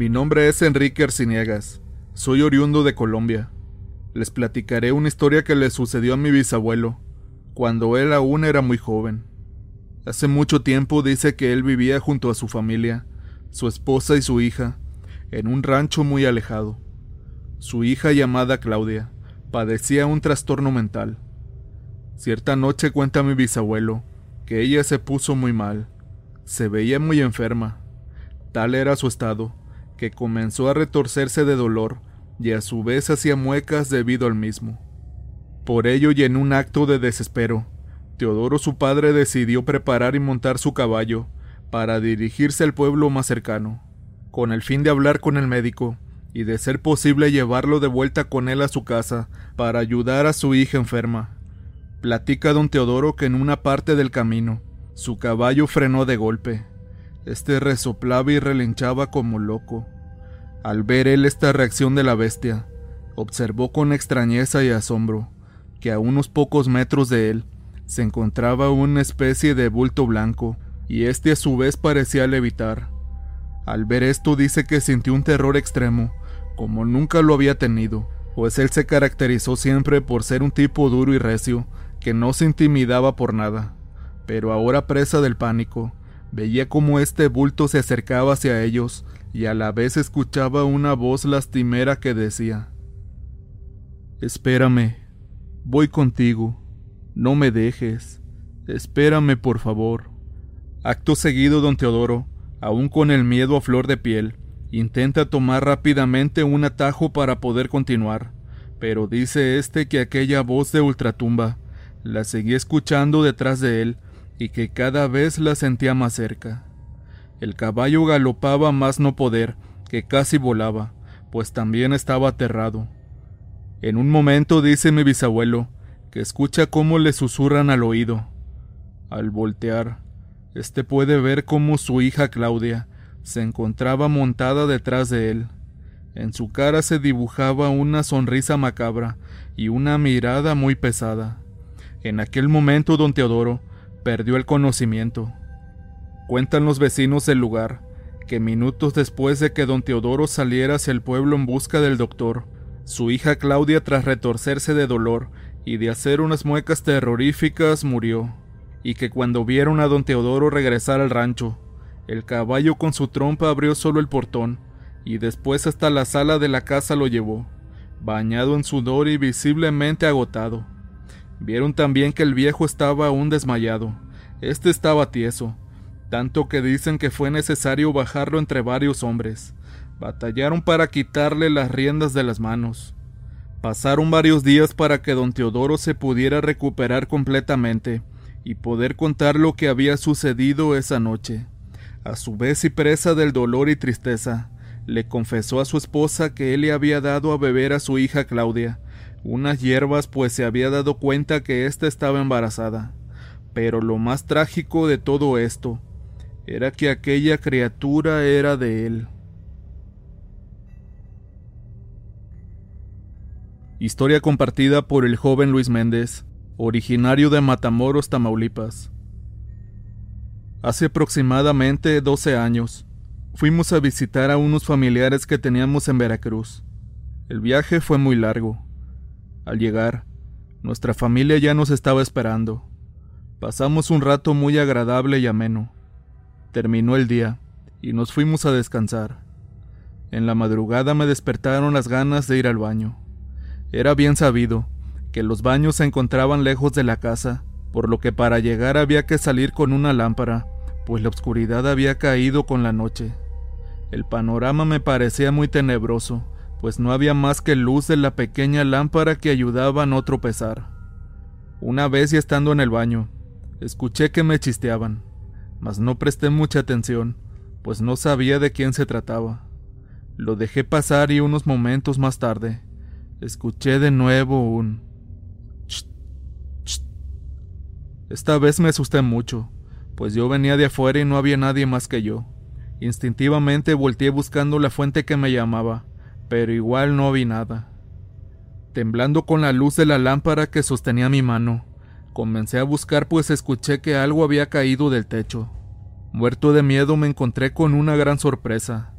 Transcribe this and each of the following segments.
Mi nombre es Enrique Arciniegas. Soy oriundo de Colombia. Les platicaré una historia que le sucedió a mi bisabuelo, cuando él aún era muy joven. Hace mucho tiempo dice que él vivía junto a su familia, su esposa y su hija, en un rancho muy alejado. Su hija llamada Claudia padecía un trastorno mental. Cierta noche cuenta mi bisabuelo que ella se puso muy mal, se veía muy enferma. Tal era su estado, que comenzó a retorcerse de dolor y a su vez hacía muecas debido al mismo. Por ello y en un acto de desespero, Teodoro su padre decidió preparar y montar su caballo para dirigirse al pueblo más cercano, con el fin de hablar con el médico y de ser posible llevarlo de vuelta con él a su casa para ayudar a su hija enferma. Platica don Teodoro que en una parte del camino su caballo frenó de golpe. Este resoplaba y relinchaba como loco. Al ver él esta reacción de la bestia, observó con extrañeza y asombro que a unos pocos metros de él se encontraba una especie de bulto blanco, y este a su vez parecía levitar. Al ver esto dice que sintió un terror extremo, como nunca lo había tenido, pues él se caracterizó siempre por ser un tipo duro y recio, que no se intimidaba por nada. Pero ahora presa del pánico, veía cómo este bulto se acercaba hacia ellos y a la vez escuchaba una voz lastimera que decía Espérame, voy contigo, no me dejes, espérame por favor. Acto seguido, don Teodoro, aún con el miedo a flor de piel, intenta tomar rápidamente un atajo para poder continuar, pero dice este que aquella voz de ultratumba la seguía escuchando detrás de él y que cada vez la sentía más cerca. El caballo galopaba más no poder, que casi volaba, pues también estaba aterrado. En un momento dice mi bisabuelo, que escucha cómo le susurran al oído. Al voltear, éste puede ver cómo su hija Claudia se encontraba montada detrás de él. En su cara se dibujaba una sonrisa macabra y una mirada muy pesada. En aquel momento don Teodoro perdió el conocimiento. Cuentan los vecinos del lugar que minutos después de que don Teodoro saliera hacia el pueblo en busca del doctor, su hija Claudia, tras retorcerse de dolor y de hacer unas muecas terroríficas, murió, y que cuando vieron a don Teodoro regresar al rancho, el caballo con su trompa abrió solo el portón, y después hasta la sala de la casa lo llevó, bañado en sudor y visiblemente agotado. Vieron también que el viejo estaba aún desmayado, este estaba tieso, tanto que dicen que fue necesario bajarlo entre varios hombres. Batallaron para quitarle las riendas de las manos. Pasaron varios días para que don Teodoro se pudiera recuperar completamente y poder contar lo que había sucedido esa noche. A su vez y presa del dolor y tristeza, le confesó a su esposa que él le había dado a beber a su hija Claudia unas hierbas pues se había dado cuenta que ésta estaba embarazada. Pero lo más trágico de todo esto era que aquella criatura era de él. Historia compartida por el joven Luis Méndez, originario de Matamoros, Tamaulipas. Hace aproximadamente 12 años, fuimos a visitar a unos familiares que teníamos en Veracruz. El viaje fue muy largo. Al llegar, nuestra familia ya nos estaba esperando. Pasamos un rato muy agradable y ameno. Terminó el día y nos fuimos a descansar. En la madrugada me despertaron las ganas de ir al baño. Era bien sabido que los baños se encontraban lejos de la casa, por lo que para llegar había que salir con una lámpara, pues la oscuridad había caído con la noche. El panorama me parecía muy tenebroso, pues no había más que luz de la pequeña lámpara que ayudaba a no tropezar. Una vez y estando en el baño, escuché que me chisteaban mas no presté mucha atención, pues no sabía de quién se trataba. Lo dejé pasar y unos momentos más tarde, escuché de nuevo un... Esta vez me asusté mucho, pues yo venía de afuera y no había nadie más que yo. Instintivamente volteé buscando la fuente que me llamaba, pero igual no vi nada. Temblando con la luz de la lámpara que sostenía mi mano, Comencé a buscar pues escuché que algo había caído del techo. Muerto de miedo me encontré con una gran sorpresa,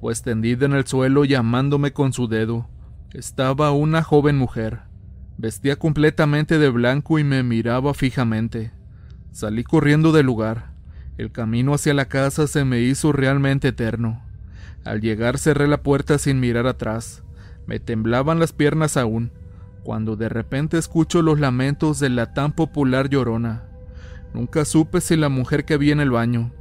pues tendida en el suelo llamándome con su dedo, estaba una joven mujer. Vestía completamente de blanco y me miraba fijamente. Salí corriendo del lugar. El camino hacia la casa se me hizo realmente eterno. Al llegar cerré la puerta sin mirar atrás. Me temblaban las piernas aún, cuando de repente escucho los lamentos de la tan popular llorona. Nunca supe si la mujer que vi en el baño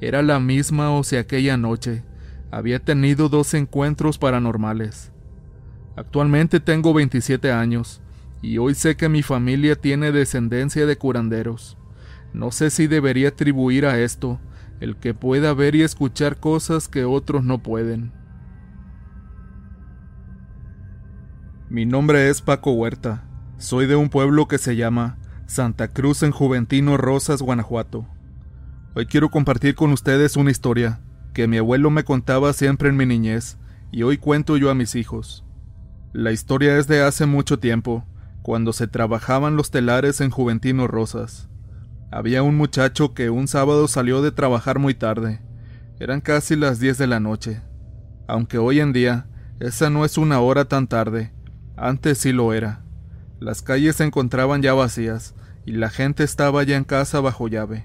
era la misma o si aquella noche había tenido dos encuentros paranormales. Actualmente tengo 27 años y hoy sé que mi familia tiene descendencia de curanderos. No sé si debería atribuir a esto el que pueda ver y escuchar cosas que otros no pueden. Mi nombre es Paco Huerta. Soy de un pueblo que se llama Santa Cruz en Juventino Rosas, Guanajuato. Hoy quiero compartir con ustedes una historia que mi abuelo me contaba siempre en mi niñez y hoy cuento yo a mis hijos. La historia es de hace mucho tiempo, cuando se trabajaban los telares en Juventino Rosas. Había un muchacho que un sábado salió de trabajar muy tarde. Eran casi las 10 de la noche. Aunque hoy en día esa no es una hora tan tarde, antes sí lo era. Las calles se encontraban ya vacías y la gente estaba ya en casa bajo llave.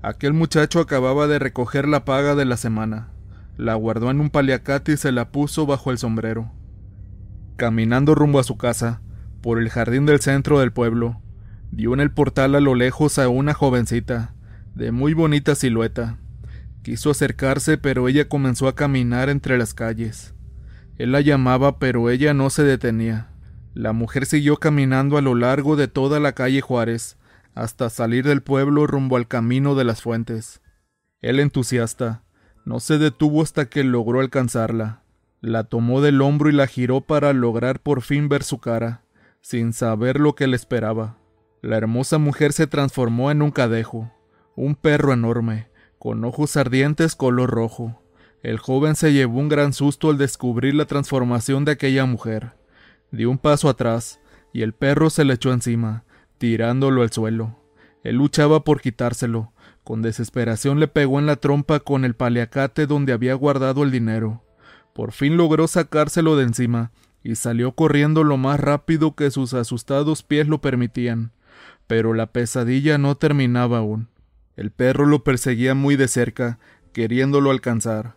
Aquel muchacho acababa de recoger la paga de la semana. La guardó en un paliacate y se la puso bajo el sombrero. Caminando rumbo a su casa, por el jardín del centro del pueblo, vio en el portal a lo lejos a una jovencita, de muy bonita silueta. Quiso acercarse, pero ella comenzó a caminar entre las calles. Él la llamaba, pero ella no se detenía. La mujer siguió caminando a lo largo de toda la calle Juárez, hasta salir del pueblo rumbo al camino de las fuentes. El entusiasta no se detuvo hasta que logró alcanzarla. La tomó del hombro y la giró para lograr por fin ver su cara, sin saber lo que le esperaba. La hermosa mujer se transformó en un cadejo, un perro enorme, con ojos ardientes color rojo. El joven se llevó un gran susto al descubrir la transformación de aquella mujer. Dio un paso atrás, y el perro se le echó encima, tirándolo al suelo. Él luchaba por quitárselo. Con desesperación le pegó en la trompa con el paliacate donde había guardado el dinero. Por fin logró sacárselo de encima, y salió corriendo lo más rápido que sus asustados pies lo permitían. Pero la pesadilla no terminaba aún. El perro lo perseguía muy de cerca, queriéndolo alcanzar.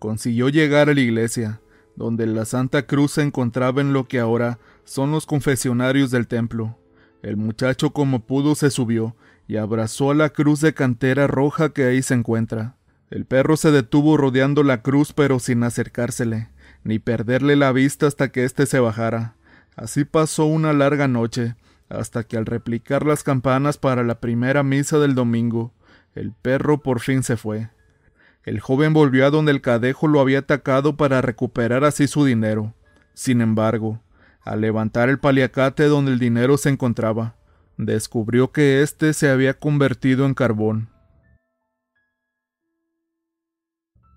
Consiguió llegar a la iglesia, donde la Santa Cruz se encontraba en lo que ahora son los confesionarios del templo. El muchacho como pudo se subió y abrazó a la cruz de cantera roja que ahí se encuentra. El perro se detuvo rodeando la cruz pero sin acercársele, ni perderle la vista hasta que éste se bajara. Así pasó una larga noche, hasta que al replicar las campanas para la primera misa del domingo, el perro por fin se fue. El joven volvió a donde el cadejo lo había atacado para recuperar así su dinero. Sin embargo, al levantar el paliacate donde el dinero se encontraba, descubrió que éste se había convertido en carbón.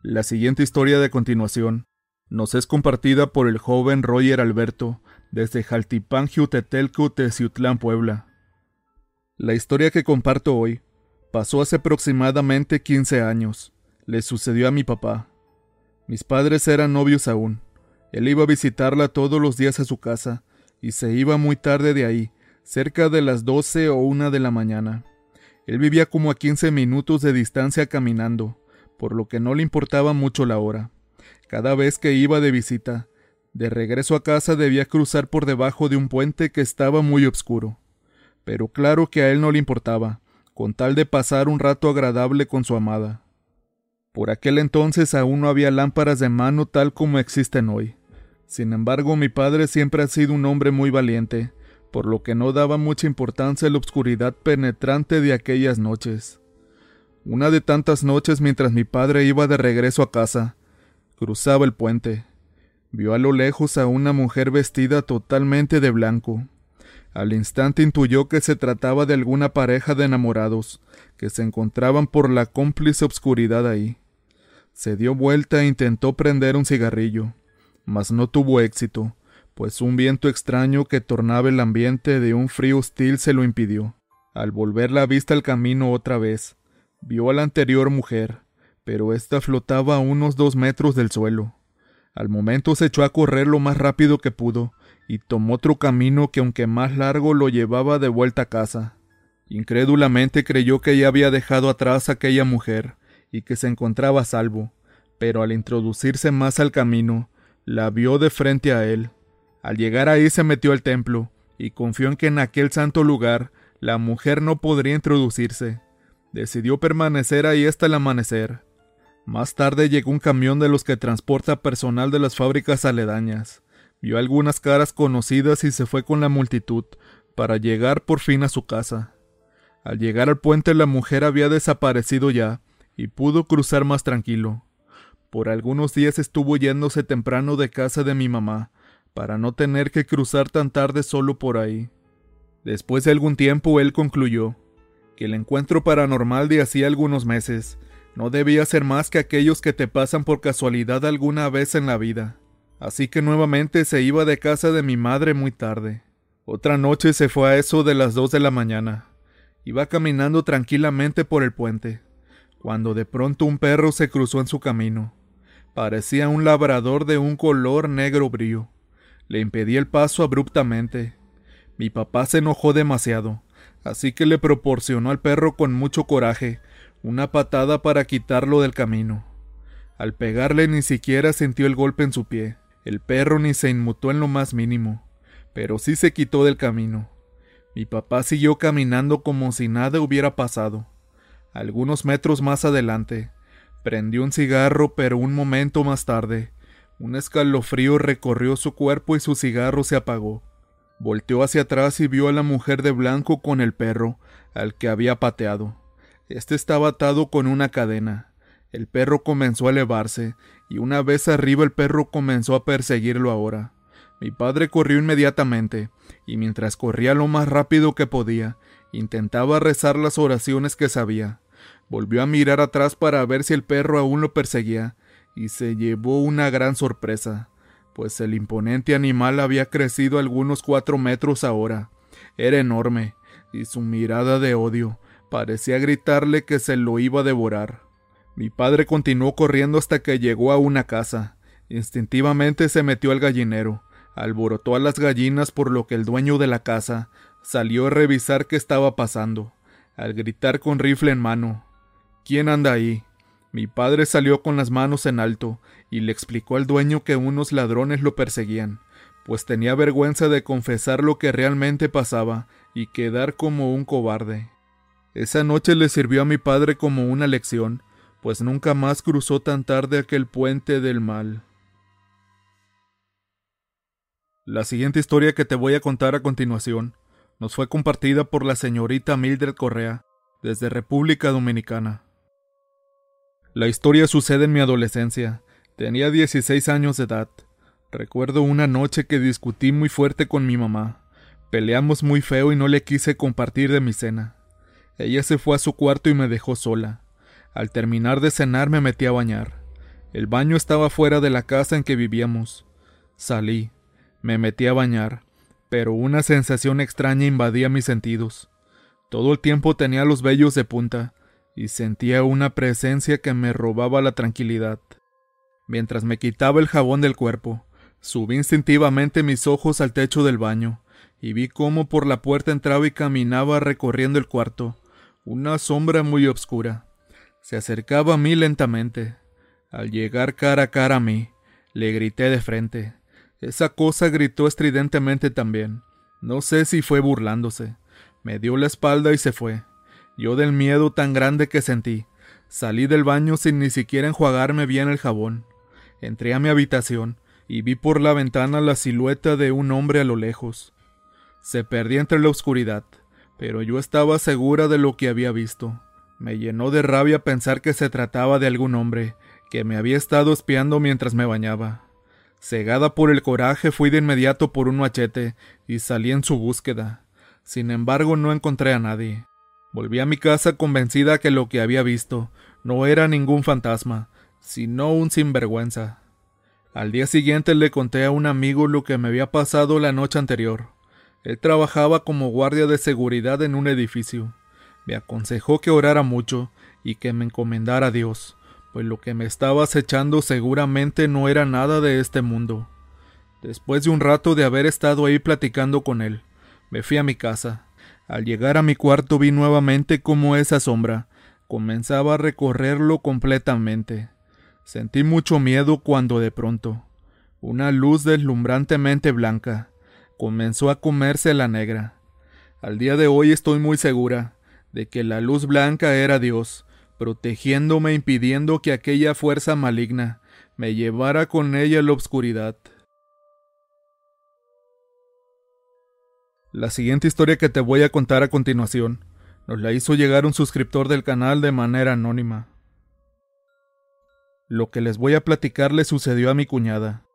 La siguiente historia de continuación nos es compartida por el joven Roger Alberto desde Jaltipán, Jutetelco, Puebla. La historia que comparto hoy pasó hace aproximadamente 15 años le sucedió a mi papá. Mis padres eran novios aún. Él iba a visitarla todos los días a su casa, y se iba muy tarde de ahí, cerca de las doce o una de la mañana. Él vivía como a quince minutos de distancia caminando, por lo que no le importaba mucho la hora. Cada vez que iba de visita, de regreso a casa debía cruzar por debajo de un puente que estaba muy oscuro. Pero claro que a él no le importaba, con tal de pasar un rato agradable con su amada. Por aquel entonces aún no había lámparas de mano tal como existen hoy. Sin embargo, mi padre siempre ha sido un hombre muy valiente, por lo que no daba mucha importancia a la obscuridad penetrante de aquellas noches. Una de tantas noches mientras mi padre iba de regreso a casa, cruzaba el puente. Vio a lo lejos a una mujer vestida totalmente de blanco. Al instante intuyó que se trataba de alguna pareja de enamorados, que se encontraban por la cómplice obscuridad ahí. Se dio vuelta e intentó prender un cigarrillo, mas no tuvo éxito, pues un viento extraño que tornaba el ambiente de un frío hostil se lo impidió. Al volver la vista al camino otra vez, vio a la anterior mujer, pero ésta flotaba a unos dos metros del suelo. Al momento se echó a correr lo más rápido que pudo, y tomó otro camino que aunque más largo lo llevaba de vuelta a casa. Incrédulamente creyó que ya había dejado atrás a aquella mujer, y que se encontraba a salvo, pero al introducirse más al camino, la vio de frente a él. Al llegar ahí se metió al templo, y confió en que en aquel santo lugar la mujer no podría introducirse. Decidió permanecer ahí hasta el amanecer. Más tarde llegó un camión de los que transporta personal de las fábricas aledañas. Vio algunas caras conocidas y se fue con la multitud para llegar por fin a su casa. Al llegar al puente la mujer había desaparecido ya y pudo cruzar más tranquilo. Por algunos días estuvo yéndose temprano de casa de mi mamá, para no tener que cruzar tan tarde solo por ahí. Después de algún tiempo él concluyó que el encuentro paranormal de hacía algunos meses no debía ser más que aquellos que te pasan por casualidad alguna vez en la vida. Así que nuevamente se iba de casa de mi madre muy tarde. Otra noche se fue a eso de las dos de la mañana. Iba caminando tranquilamente por el puente, cuando de pronto un perro se cruzó en su camino. Parecía un labrador de un color negro brío. Le impedí el paso abruptamente. Mi papá se enojó demasiado, así que le proporcionó al perro con mucho coraje una patada para quitarlo del camino. Al pegarle ni siquiera sintió el golpe en su pie. El perro ni se inmutó en lo más mínimo, pero sí se quitó del camino. Mi papá siguió caminando como si nada hubiera pasado. Algunos metros más adelante, prendió un cigarro, pero un momento más tarde, un escalofrío recorrió su cuerpo y su cigarro se apagó. Volteó hacia atrás y vio a la mujer de blanco con el perro, al que había pateado. Este estaba atado con una cadena. El perro comenzó a elevarse, y una vez arriba el perro comenzó a perseguirlo ahora. Mi padre corrió inmediatamente, y mientras corría lo más rápido que podía, intentaba rezar las oraciones que sabía. Volvió a mirar atrás para ver si el perro aún lo perseguía, y se llevó una gran sorpresa pues el imponente animal había crecido algunos cuatro metros ahora. Era enorme, y su mirada de odio parecía gritarle que se lo iba a devorar. Mi padre continuó corriendo hasta que llegó a una casa. Instintivamente se metió al gallinero, alborotó a las gallinas por lo que el dueño de la casa salió a revisar qué estaba pasando, al gritar con rifle en mano. ¿Quién anda ahí? Mi padre salió con las manos en alto y le explicó al dueño que unos ladrones lo perseguían, pues tenía vergüenza de confesar lo que realmente pasaba y quedar como un cobarde. Esa noche le sirvió a mi padre como una lección, pues nunca más cruzó tan tarde aquel puente del mal. La siguiente historia que te voy a contar a continuación nos fue compartida por la señorita Mildred Correa desde República Dominicana. La historia sucede en mi adolescencia. Tenía 16 años de edad. Recuerdo una noche que discutí muy fuerte con mi mamá. Peleamos muy feo y no le quise compartir de mi cena. Ella se fue a su cuarto y me dejó sola. Al terminar de cenar me metí a bañar. El baño estaba fuera de la casa en que vivíamos. Salí, me metí a bañar, pero una sensación extraña invadía mis sentidos. Todo el tiempo tenía los vellos de punta, y sentía una presencia que me robaba la tranquilidad. Mientras me quitaba el jabón del cuerpo, subí instintivamente mis ojos al techo del baño, y vi cómo por la puerta entraba y caminaba recorriendo el cuarto, una sombra muy oscura. Se acercaba a mí lentamente. Al llegar cara a cara a mí, le grité de frente. Esa cosa gritó estridentemente también. No sé si fue burlándose. Me dio la espalda y se fue. Yo del miedo tan grande que sentí, salí del baño sin ni siquiera enjuagarme bien el jabón. Entré a mi habitación y vi por la ventana la silueta de un hombre a lo lejos. Se perdía entre la oscuridad, pero yo estaba segura de lo que había visto. Me llenó de rabia pensar que se trataba de algún hombre que me había estado espiando mientras me bañaba. Cegada por el coraje fui de inmediato por un machete y salí en su búsqueda. Sin embargo no encontré a nadie. Volví a mi casa convencida que lo que había visto no era ningún fantasma, sino un sinvergüenza. Al día siguiente le conté a un amigo lo que me había pasado la noche anterior. Él trabajaba como guardia de seguridad en un edificio. Me aconsejó que orara mucho y que me encomendara a Dios, pues lo que me estaba acechando seguramente no era nada de este mundo. Después de un rato de haber estado ahí platicando con él, me fui a mi casa. Al llegar a mi cuarto vi nuevamente cómo esa sombra comenzaba a recorrerlo completamente. Sentí mucho miedo cuando de pronto una luz deslumbrantemente blanca comenzó a comerse la negra. Al día de hoy estoy muy segura de que la luz blanca era Dios, protegiéndome impidiendo que aquella fuerza maligna me llevara con ella a la oscuridad. La siguiente historia que te voy a contar a continuación nos la hizo llegar un suscriptor del canal de manera anónima. Lo que les voy a platicar le sucedió a mi cuñada.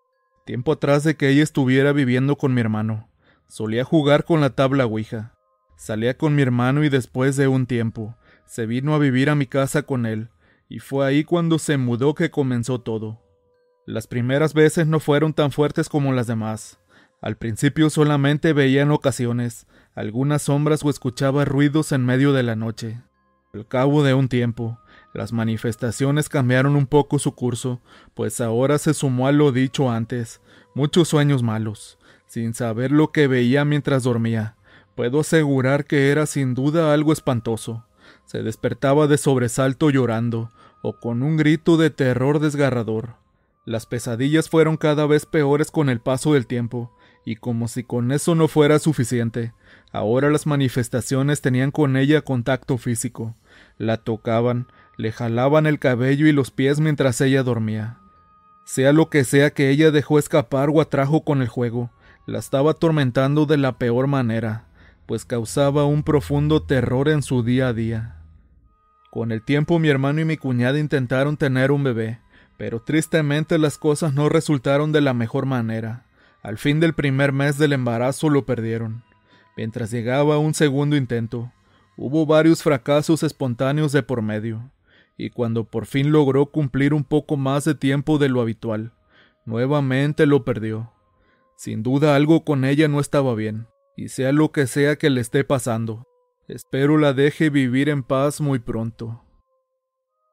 Tiempo atrás de que ella estuviera viviendo con mi hermano, solía jugar con la tabla Ouija. Salía con mi hermano y después de un tiempo, se vino a vivir a mi casa con él, y fue ahí cuando se mudó que comenzó todo. Las primeras veces no fueron tan fuertes como las demás. Al principio solamente veía en ocasiones algunas sombras o escuchaba ruidos en medio de la noche. Al cabo de un tiempo, las manifestaciones cambiaron un poco su curso, pues ahora se sumó a lo dicho antes, muchos sueños malos, sin saber lo que veía mientras dormía. Puedo asegurar que era sin duda algo espantoso. Se despertaba de sobresalto llorando, o con un grito de terror desgarrador. Las pesadillas fueron cada vez peores con el paso del tiempo, y como si con eso no fuera suficiente, ahora las manifestaciones tenían con ella contacto físico. La tocaban, le jalaban el cabello y los pies mientras ella dormía. Sea lo que sea que ella dejó escapar o atrajo con el juego, la estaba atormentando de la peor manera, pues causaba un profundo terror en su día a día. Con el tiempo mi hermano y mi cuñada intentaron tener un bebé, pero tristemente las cosas no resultaron de la mejor manera. Al fin del primer mes del embarazo lo perdieron. Mientras llegaba un segundo intento, hubo varios fracasos espontáneos de por medio, y cuando por fin logró cumplir un poco más de tiempo de lo habitual, nuevamente lo perdió. Sin duda algo con ella no estaba bien, y sea lo que sea que le esté pasando, espero la deje vivir en paz muy pronto.